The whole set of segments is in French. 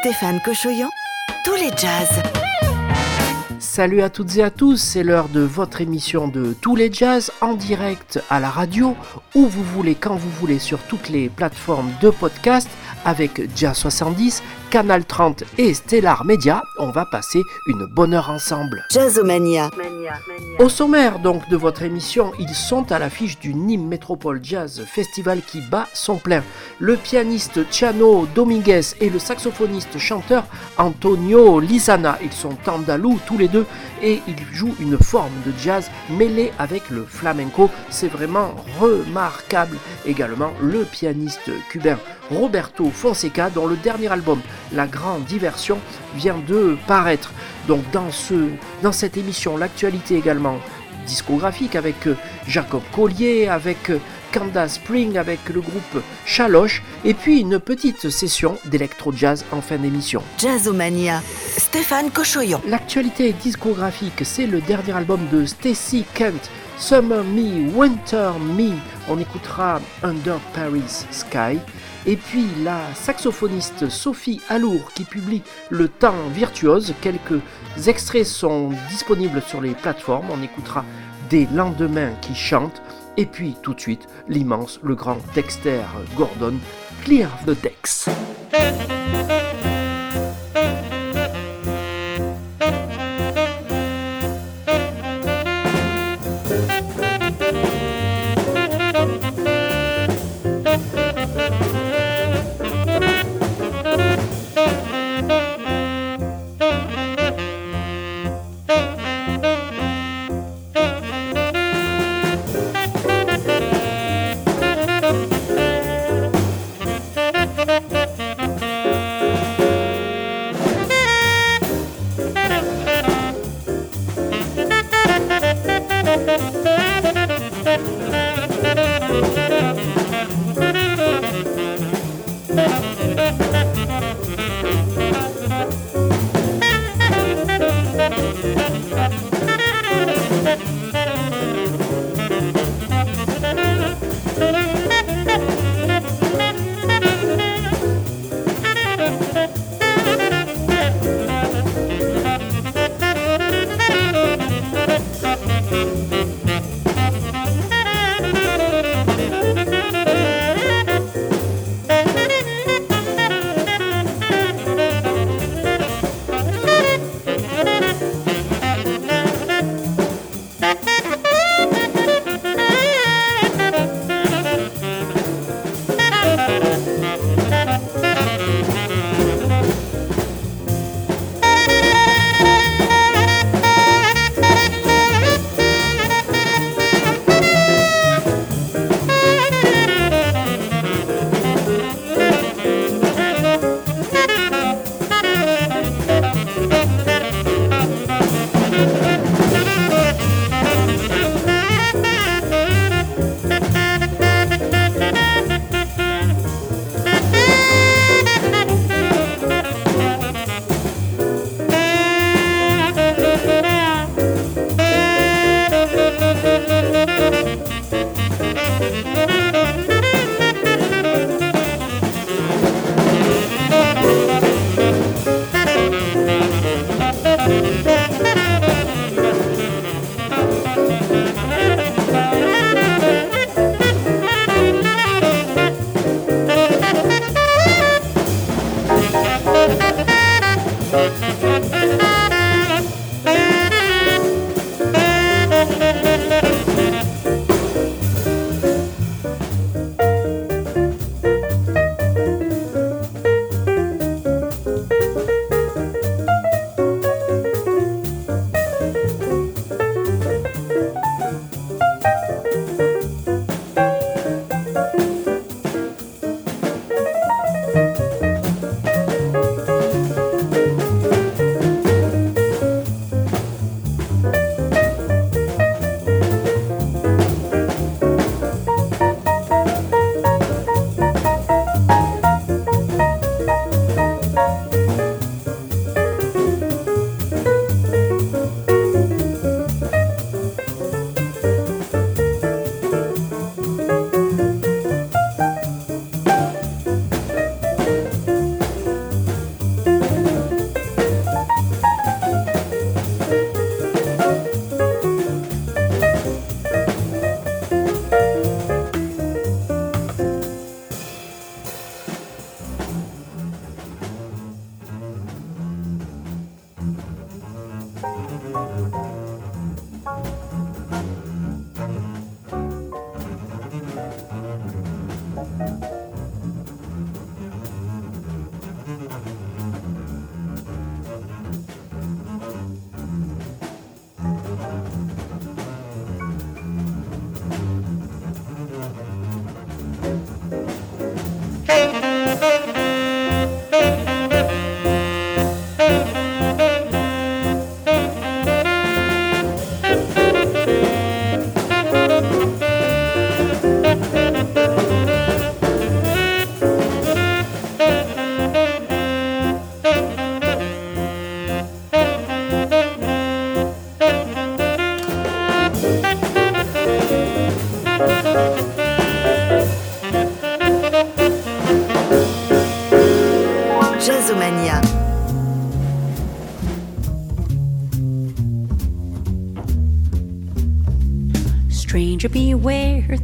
Stéphane Cochoyan, tous les jazz. Salut à toutes et à tous, c'est l'heure de votre émission de Tous les Jazz en direct à la radio, où vous voulez, quand vous voulez, sur toutes les plateformes de podcast avec Jazz 70, Canal 30 et Stellar Media. On va passer une bonne heure ensemble. Jazzomania. Au sommaire donc de votre émission, ils sont à l'affiche du Nîmes Métropole Jazz Festival qui bat son plein. Le pianiste Chano Dominguez et le saxophoniste chanteur Antonio Lizana, ils sont andalous tous les deux et ils jouent une forme de jazz mêlée avec le flamenco. C'est vraiment remarquable. Également le pianiste cubain Roberto Fonseca dont le dernier album La Grande Diversion vient de paraître. Donc dans, ce, dans cette émission, l'actualité également discographique avec euh, Jacob Collier, avec euh, Candace Spring, avec le groupe Chaloche, et puis une petite session d'électro-jazz en fin d'émission. Jazzomania. Stéphane Cochoyon. L'actualité discographique, c'est le dernier album de Stacy Kent, Summer Me, Winter Me. On écoutera Under Paris Sky. Et puis la saxophoniste Sophie Alour qui publie Le Temps Virtuose. Quelques extraits sont disponibles sur les plateformes. On écoutera Des lendemains qui chantent. Et puis tout de suite, l'immense, le grand Dexter Gordon, Clear the Decks.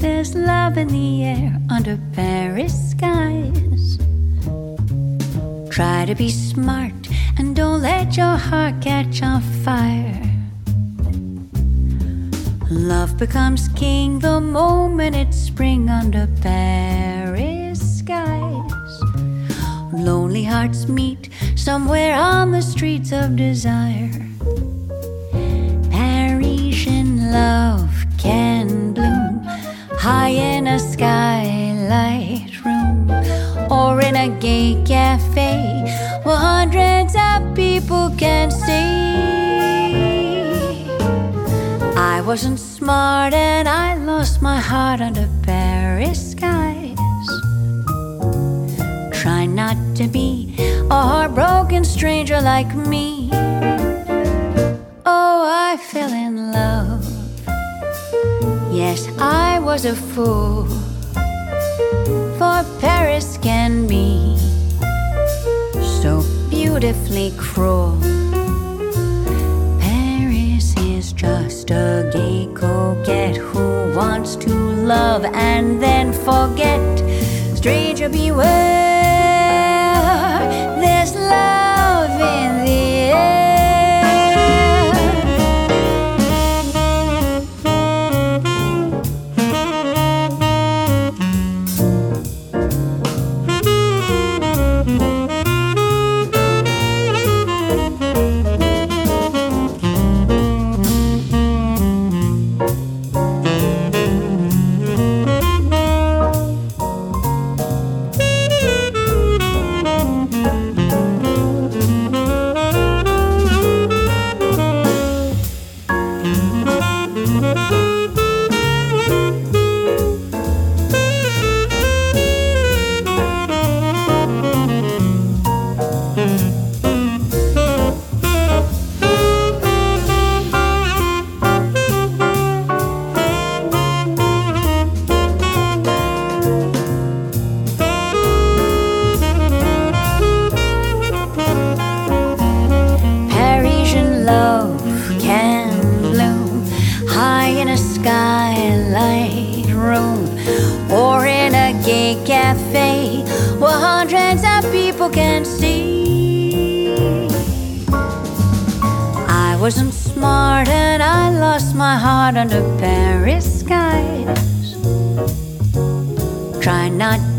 There's love in the air under Paris skies. Try to be smart not to be a heartbroken stranger like me. Oh, I fell in love. Yes, I was a fool. For Paris can be so beautifully cruel. Paris is just a gay coquette who wants to love and then forget. Stranger beware,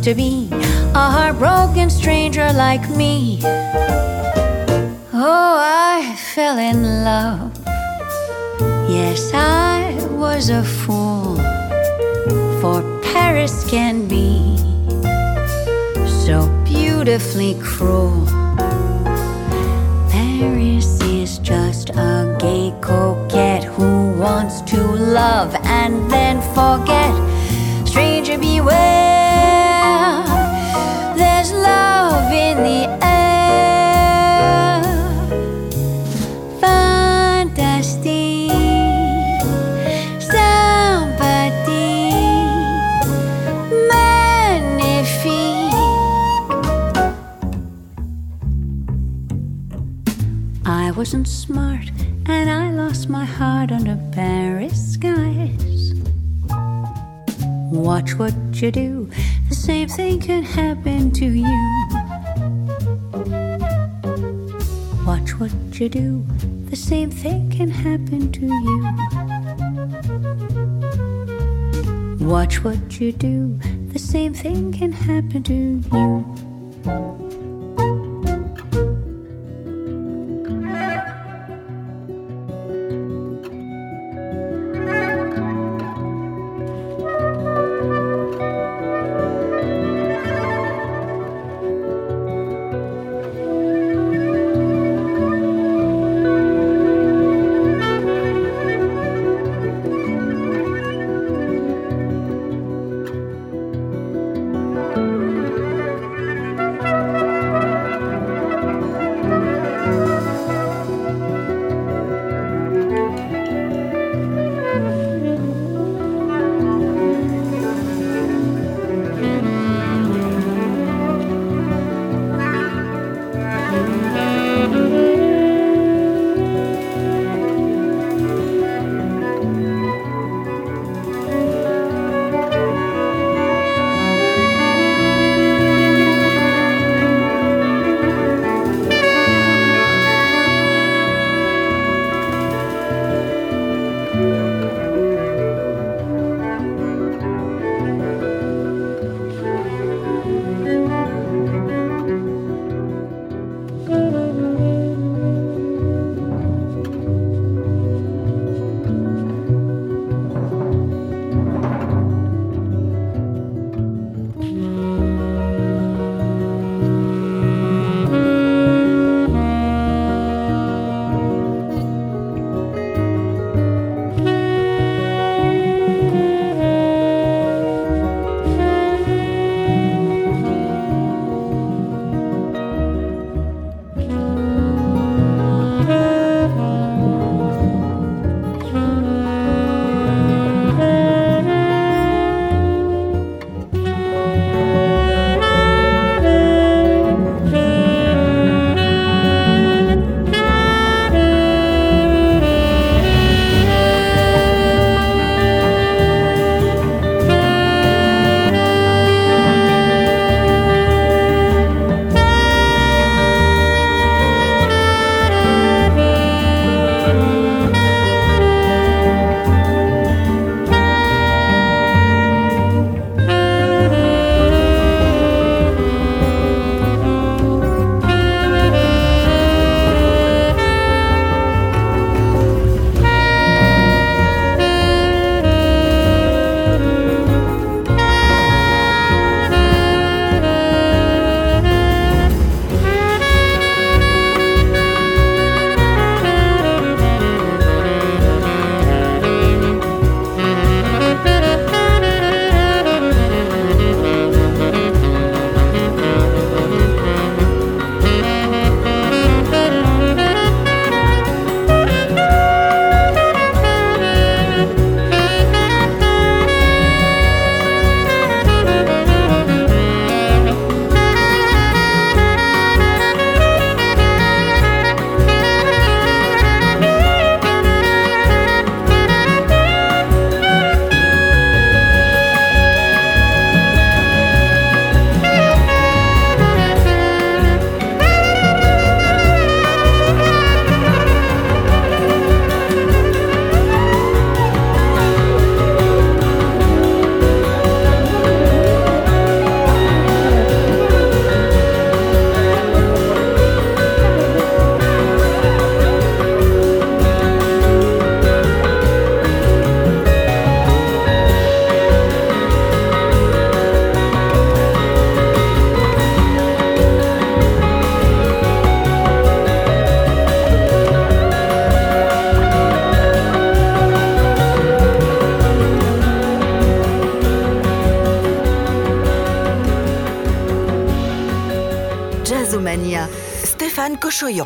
to be a heartbroken stranger like me. Oh, I fell in love. Yes, I was a fool. For Paris can be so beautifully cruel. Paris is just a gay coquette who wants to love and then forget. Stranger beware. Watch what you do, the same thing can happen to you. Watch what you do, the same thing can happen to you. Watch what you do, the same thing can happen to you.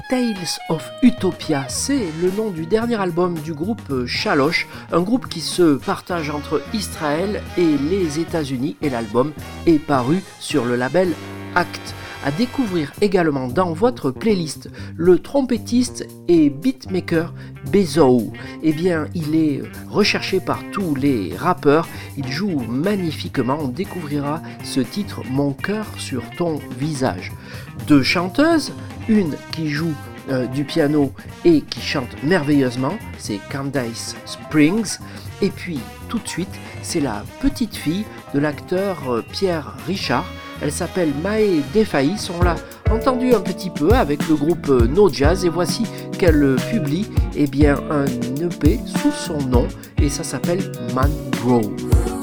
Tales of Utopia, c'est le nom du dernier album du groupe Chaloche, un groupe qui se partage entre Israël et les États-Unis et l'album est paru sur le label Act. À découvrir également dans votre playlist le trompettiste et beatmaker Bezo. Eh bien, il est recherché par tous les rappeurs, il joue magnifiquement, on découvrira ce titre Mon cœur sur ton visage. Deux chanteuses, une qui joue euh, du piano et qui chante merveilleusement, c'est Candice Springs. Et puis tout de suite, c'est la petite fille de l'acteur euh, Pierre Richard. Elle s'appelle Mae Defaïs. On l'a entendu un petit peu avec le groupe euh, No Jazz et voici qu'elle publie eh bien, un EP sous son nom et ça s'appelle Mangrove.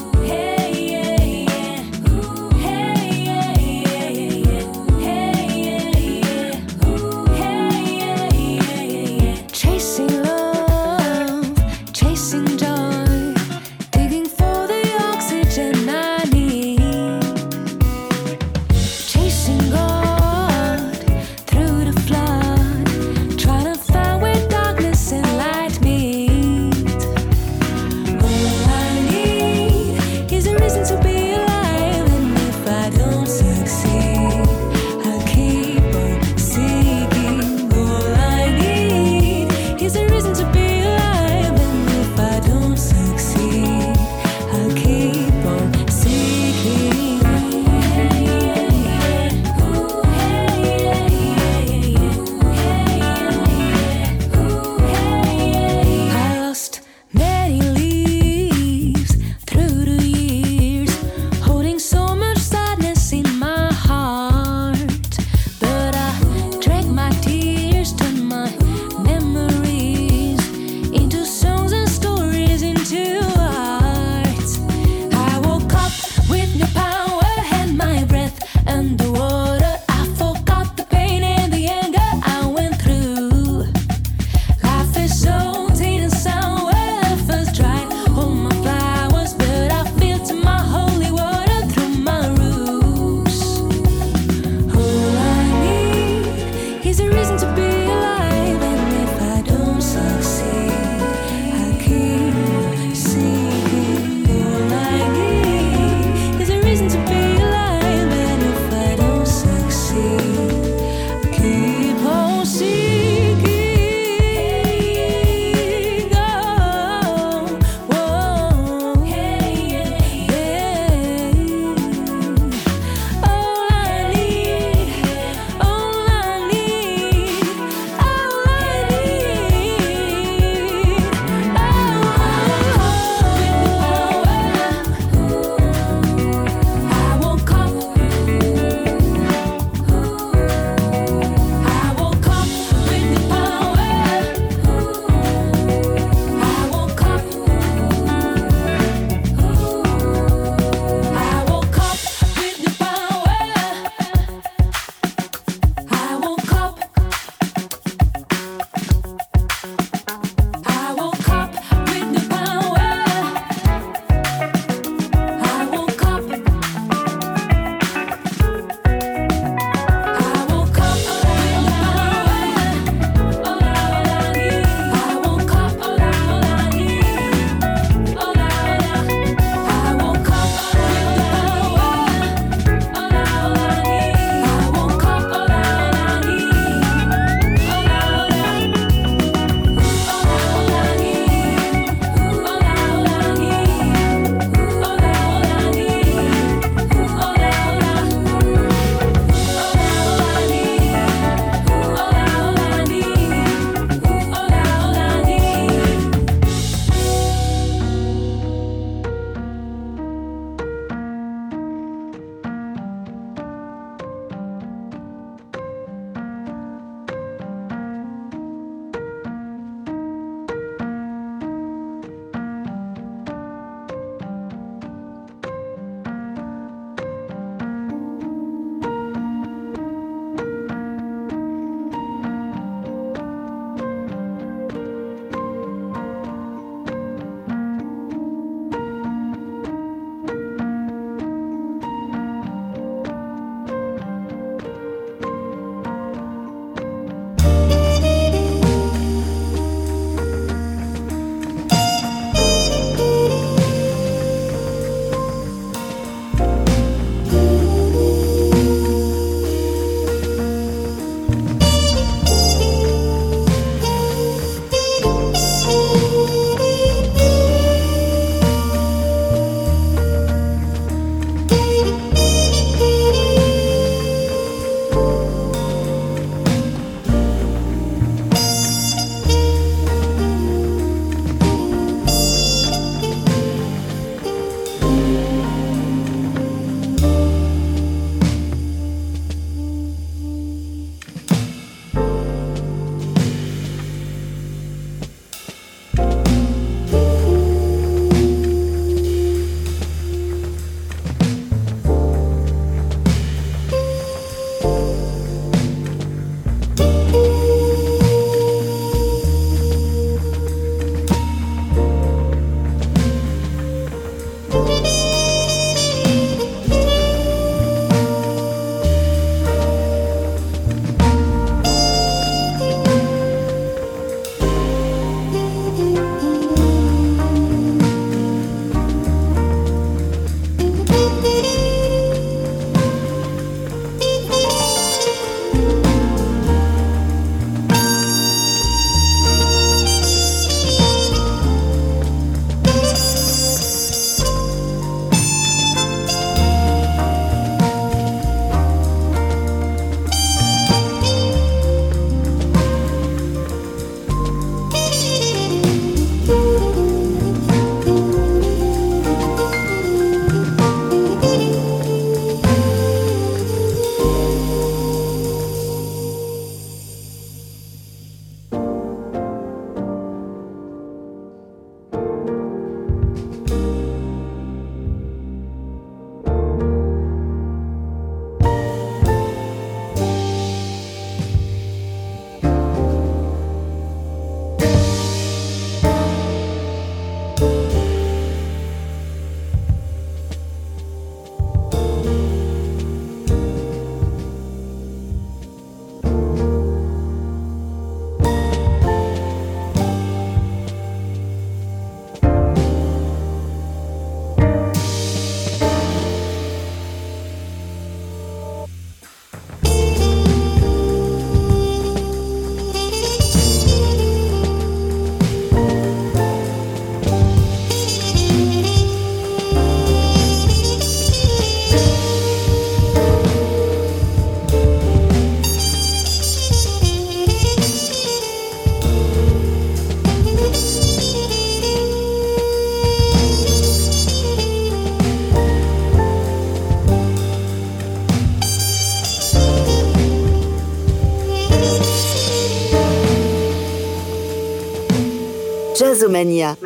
Jazzomania.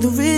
the real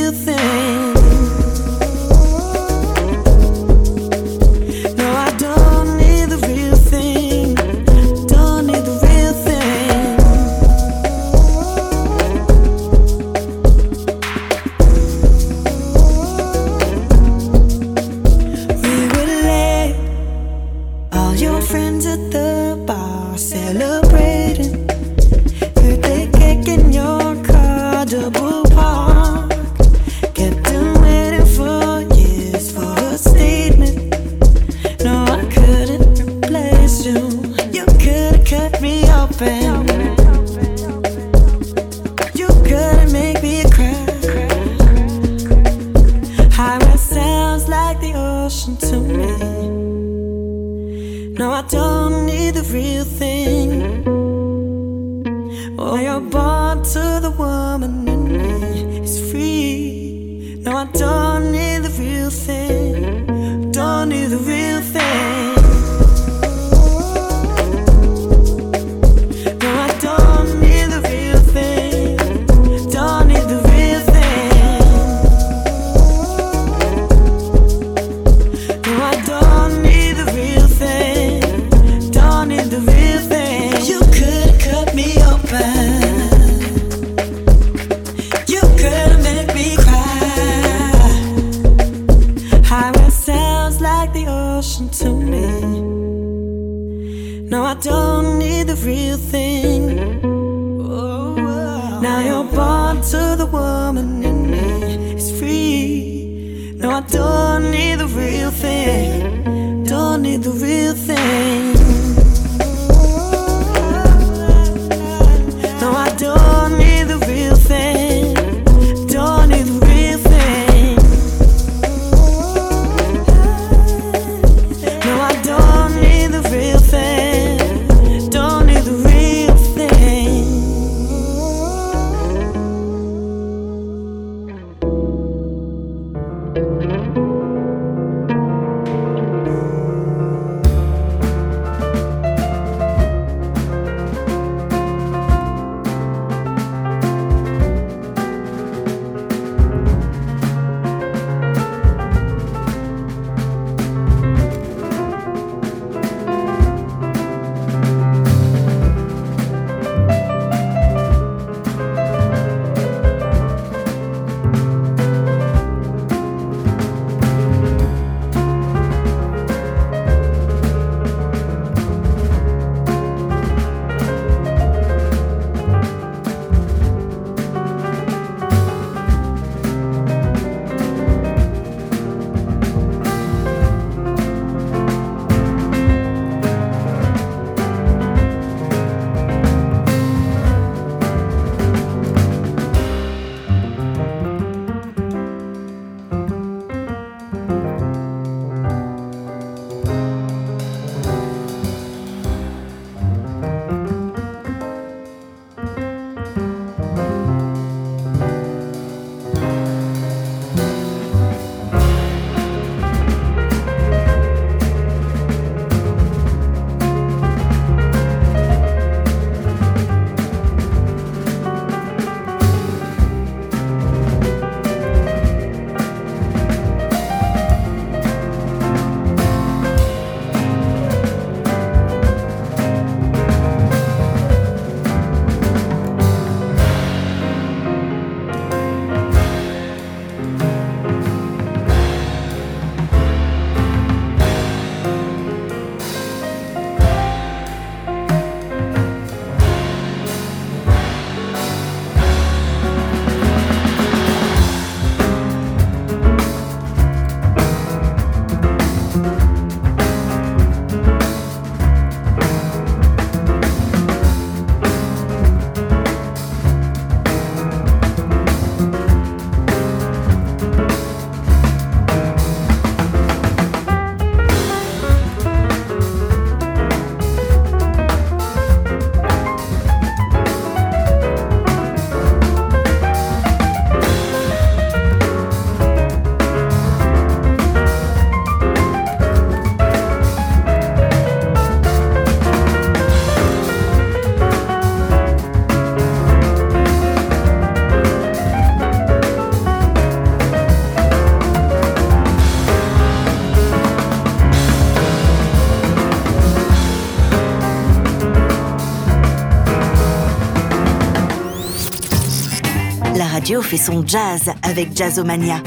Fait son jazz avec Jazzomania.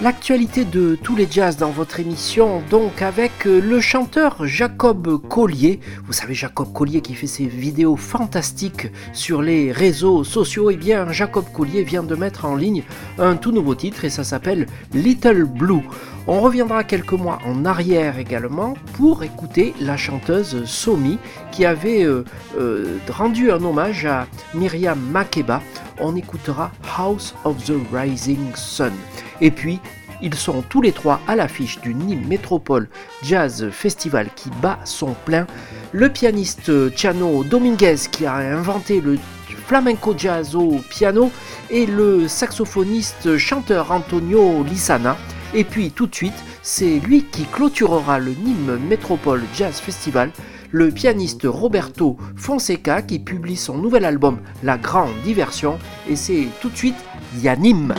L'actualité de tous les jazz dans votre émission, donc avec euh, le chanteur Jacob Collier. Vous savez, Jacob Collier qui fait ses vidéos fantastiques sur les réseaux sociaux. Et eh bien, Jacob Collier vient de mettre en ligne un tout nouveau titre et ça s'appelle Little Blue. On reviendra quelques mois en arrière également pour écouter la chanteuse Somi qui avait euh, euh, rendu un hommage à Myriam Makeba. On écoutera House of the Rising Sun. Et puis, ils sont tous les trois à l'affiche du Nîmes Métropole Jazz Festival qui bat son plein. Le pianiste Tiano Dominguez qui a inventé le flamenco jazz au piano et le saxophoniste chanteur Antonio Lissana. Et puis tout de suite, c'est lui qui clôturera le Nîmes Métropole Jazz Festival, le pianiste Roberto Fonseca qui publie son nouvel album La Grande Diversion. Et c'est tout de suite Yanim.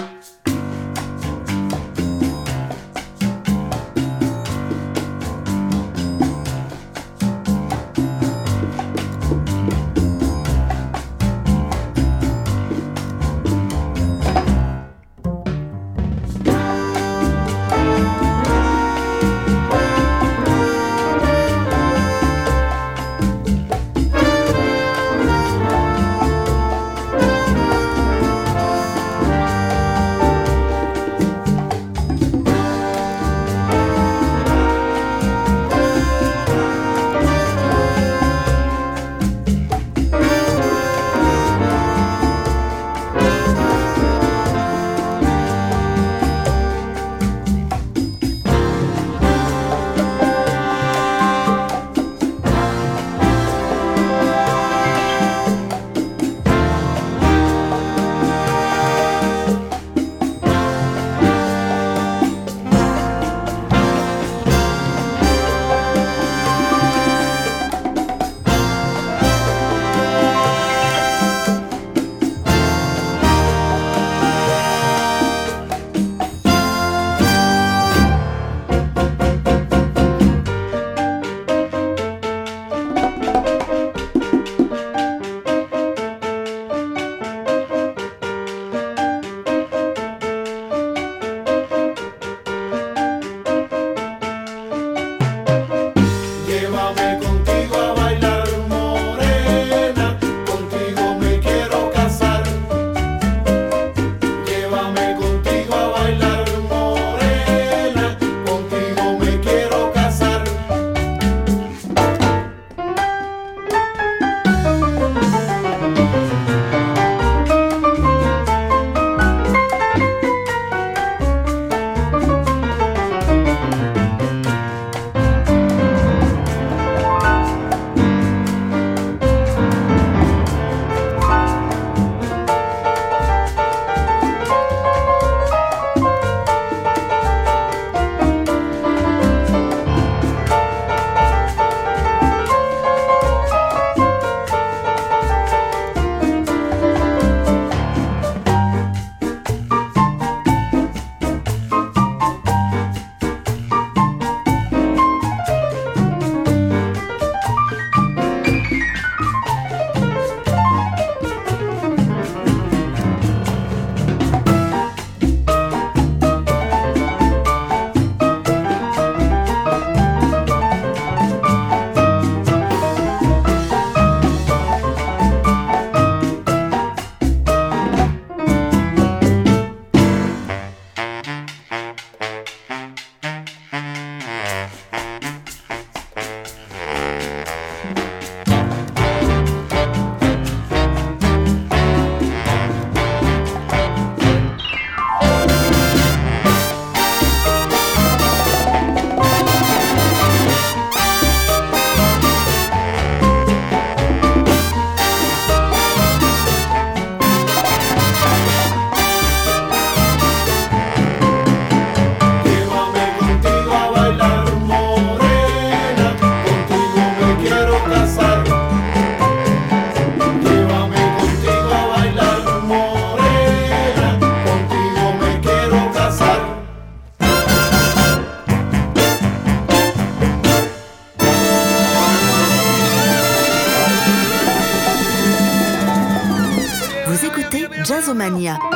Jazzomania.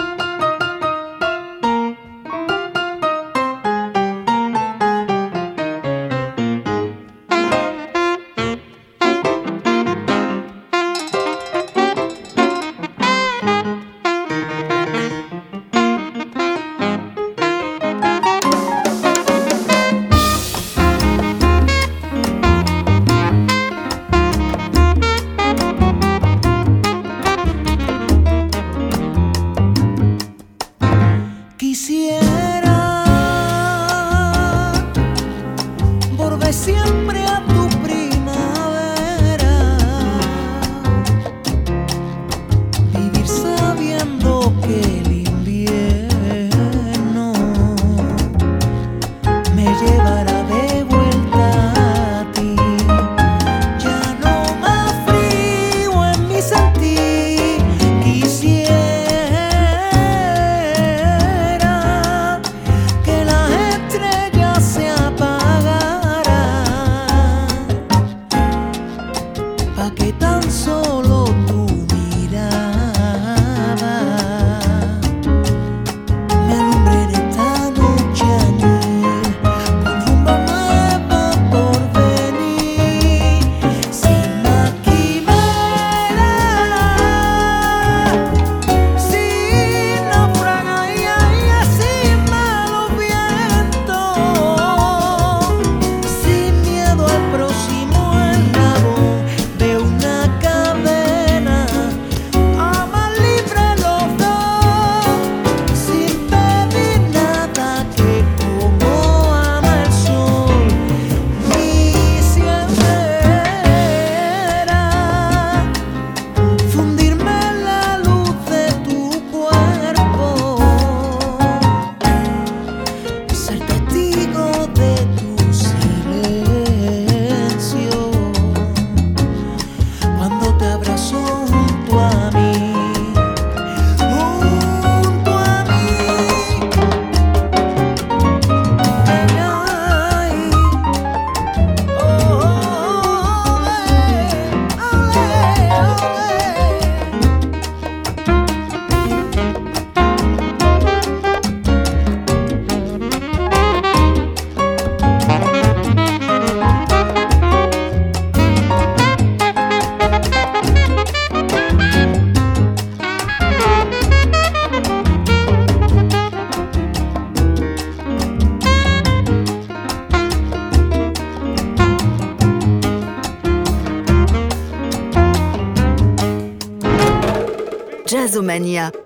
Jazzomania.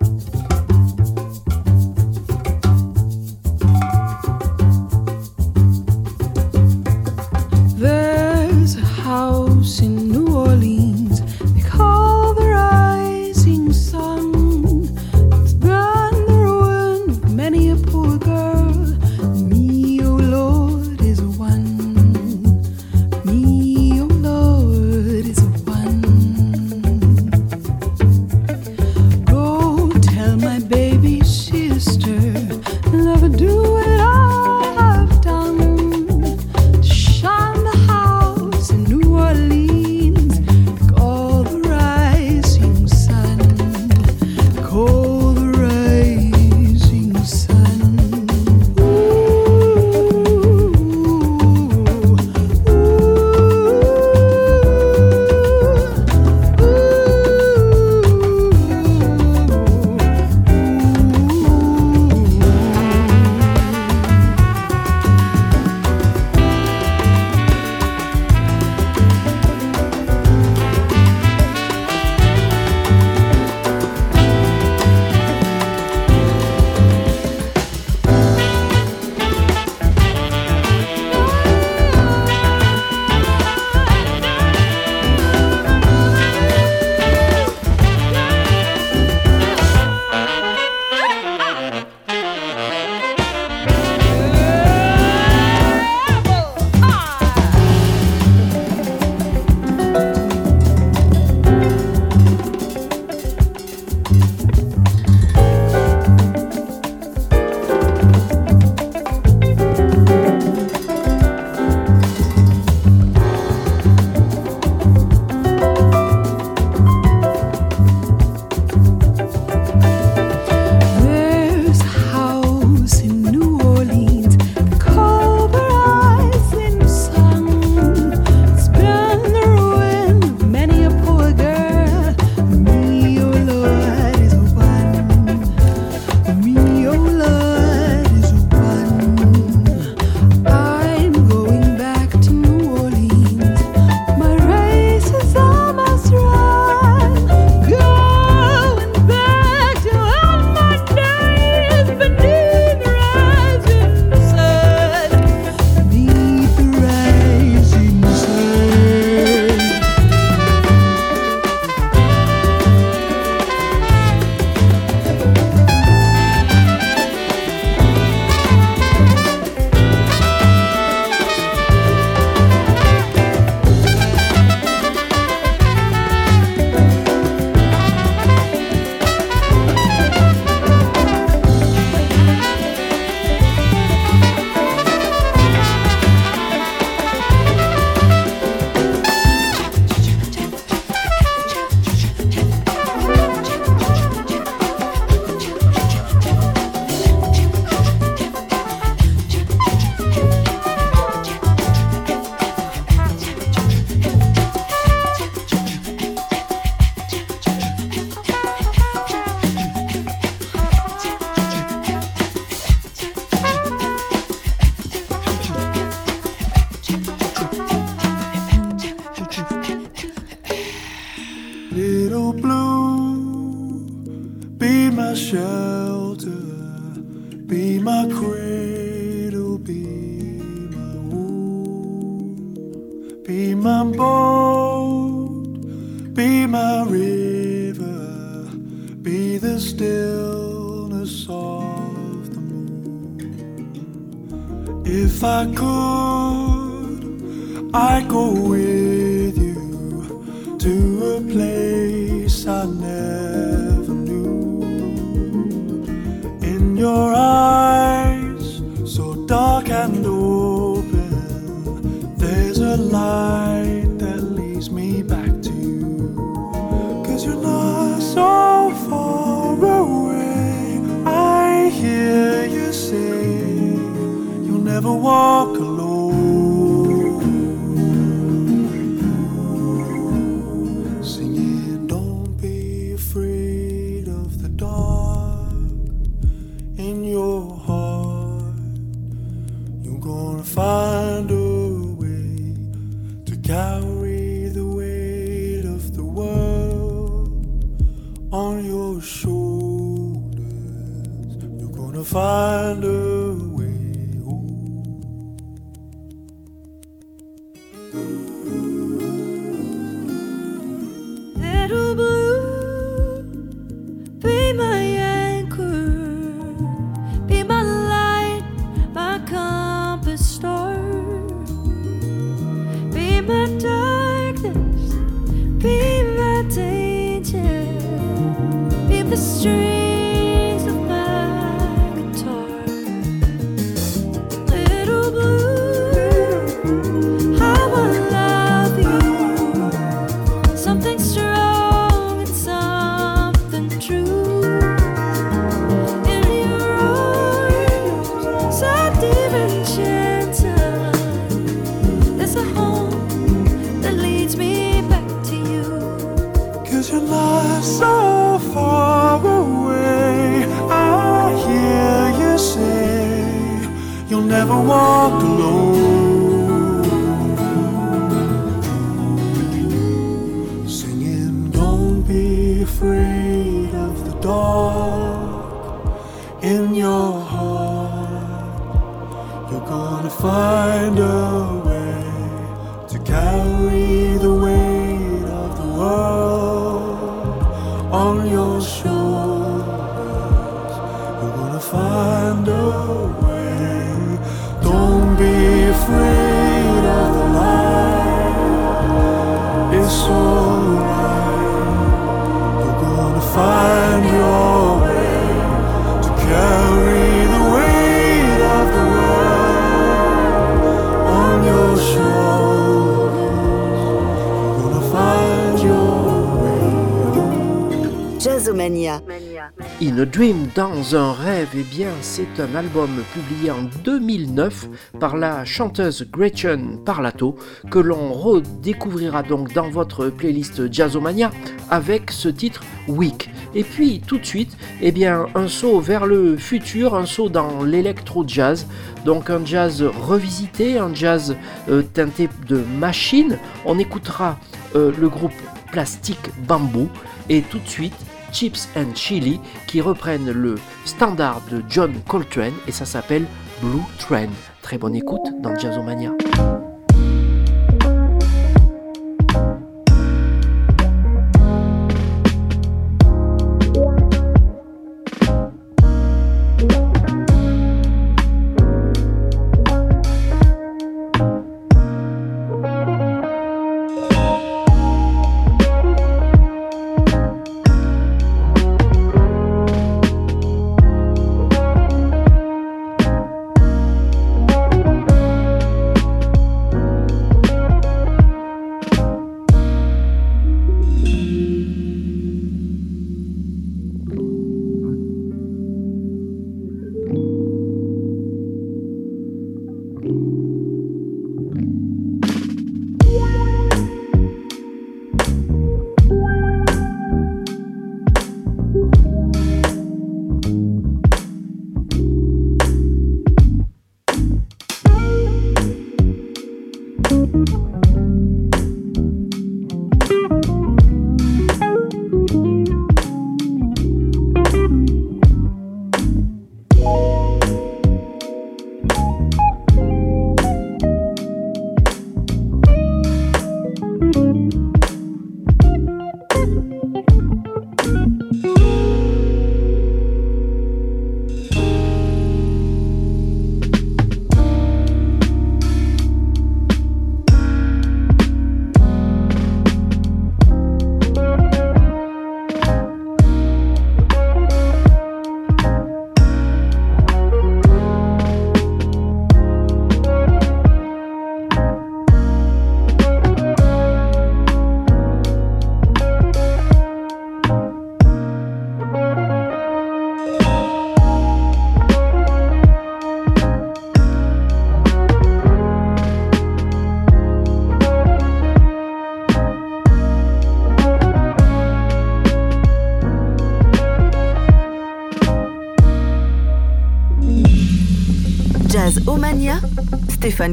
Dream, dans un rêve, eh bien, c'est un album publié en 2009 par la chanteuse Gretchen Parlato que l'on redécouvrira donc dans votre playlist Jazzomania avec ce titre Week. Et puis tout de suite, eh bien, un saut vers le futur, un saut dans l'électro-jazz, donc un jazz revisité, un jazz euh, teinté de machine. On écoutera euh, le groupe Plastic Bamboo et tout de suite Chips and Chili qui reprennent le standard de John Coltrane et ça s'appelle Blue Train. Très bonne écoute dans Jazzomania.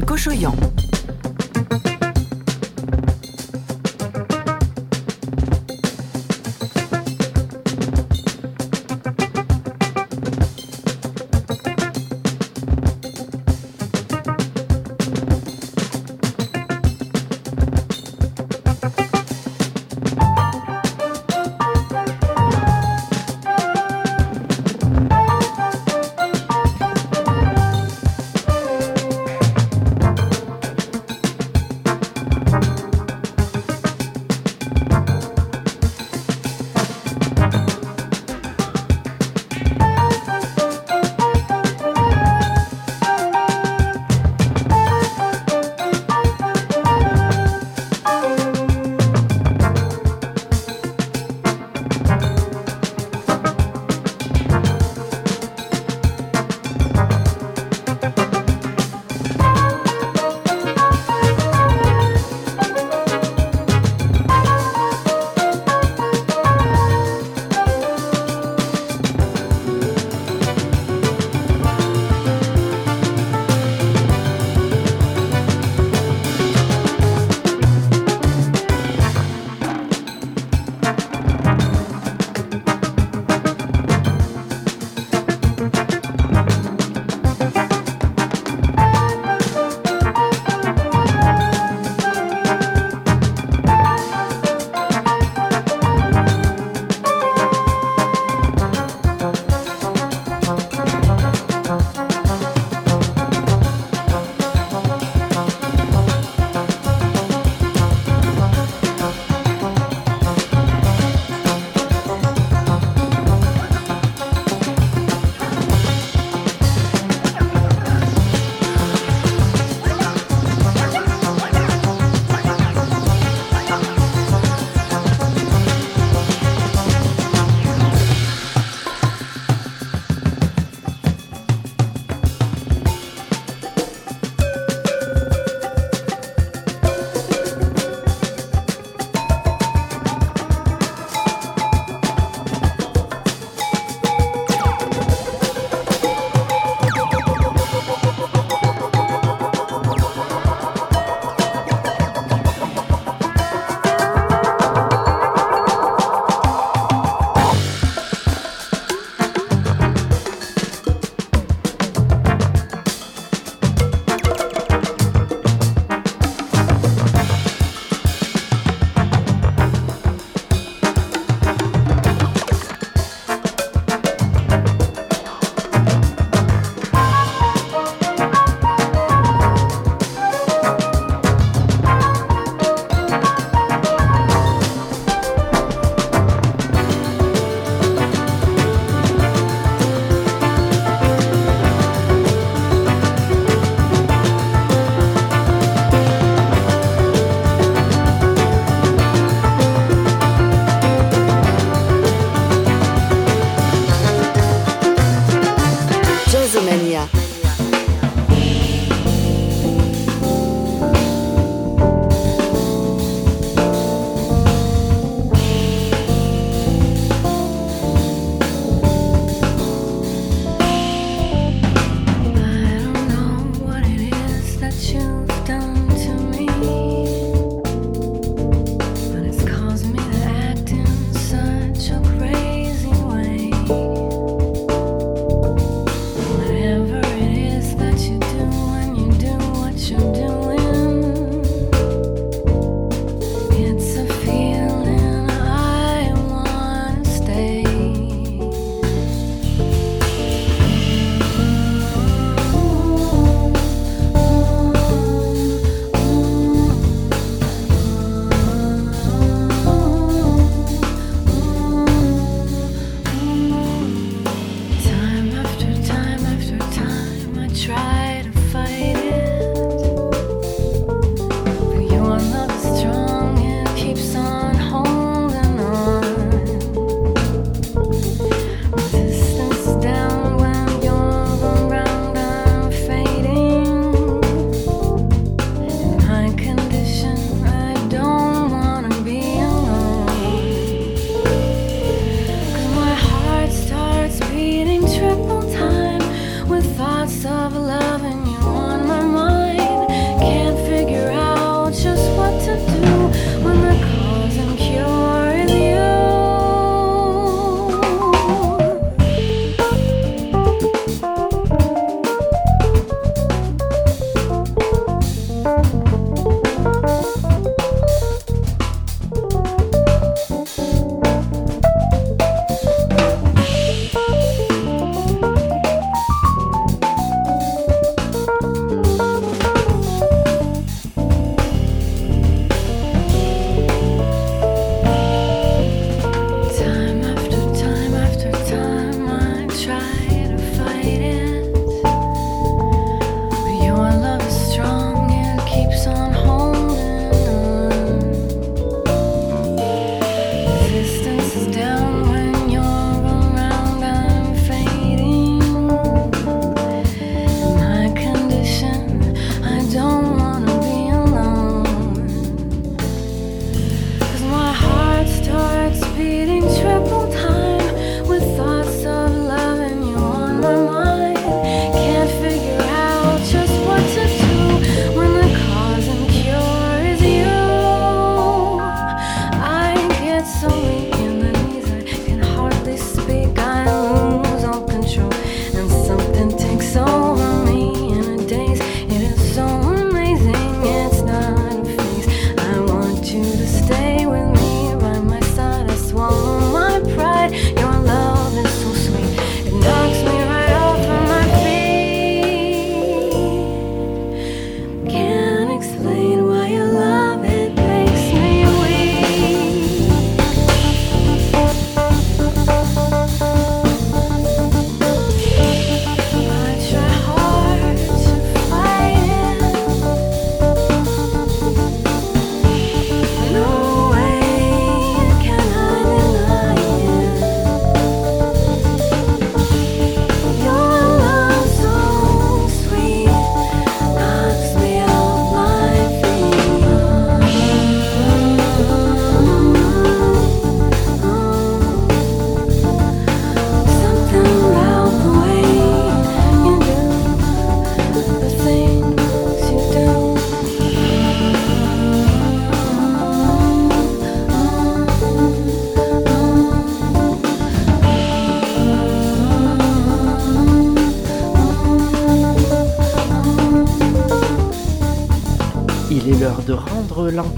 Cochoyan.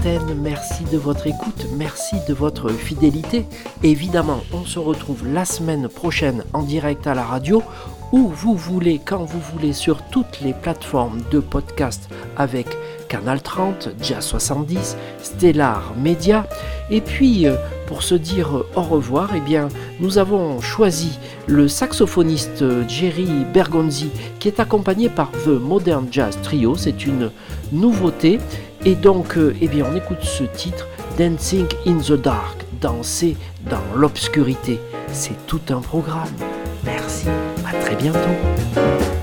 Merci de votre écoute, merci de votre fidélité. Évidemment, on se retrouve la semaine prochaine en direct à la radio où vous voulez, quand vous voulez, sur toutes les plateformes de podcast avec Canal 30, Jazz 70, Stellar Media. Et puis, euh, pour se dire au revoir, eh bien, nous avons choisi le saxophoniste Jerry Bergonzi qui est accompagné par The Modern Jazz Trio. C'est une nouveauté. Et donc, euh, eh bien, on écoute ce titre, Dancing in the Dark, danser dans l'obscurité. C'est tout un programme. Merci, à très bientôt.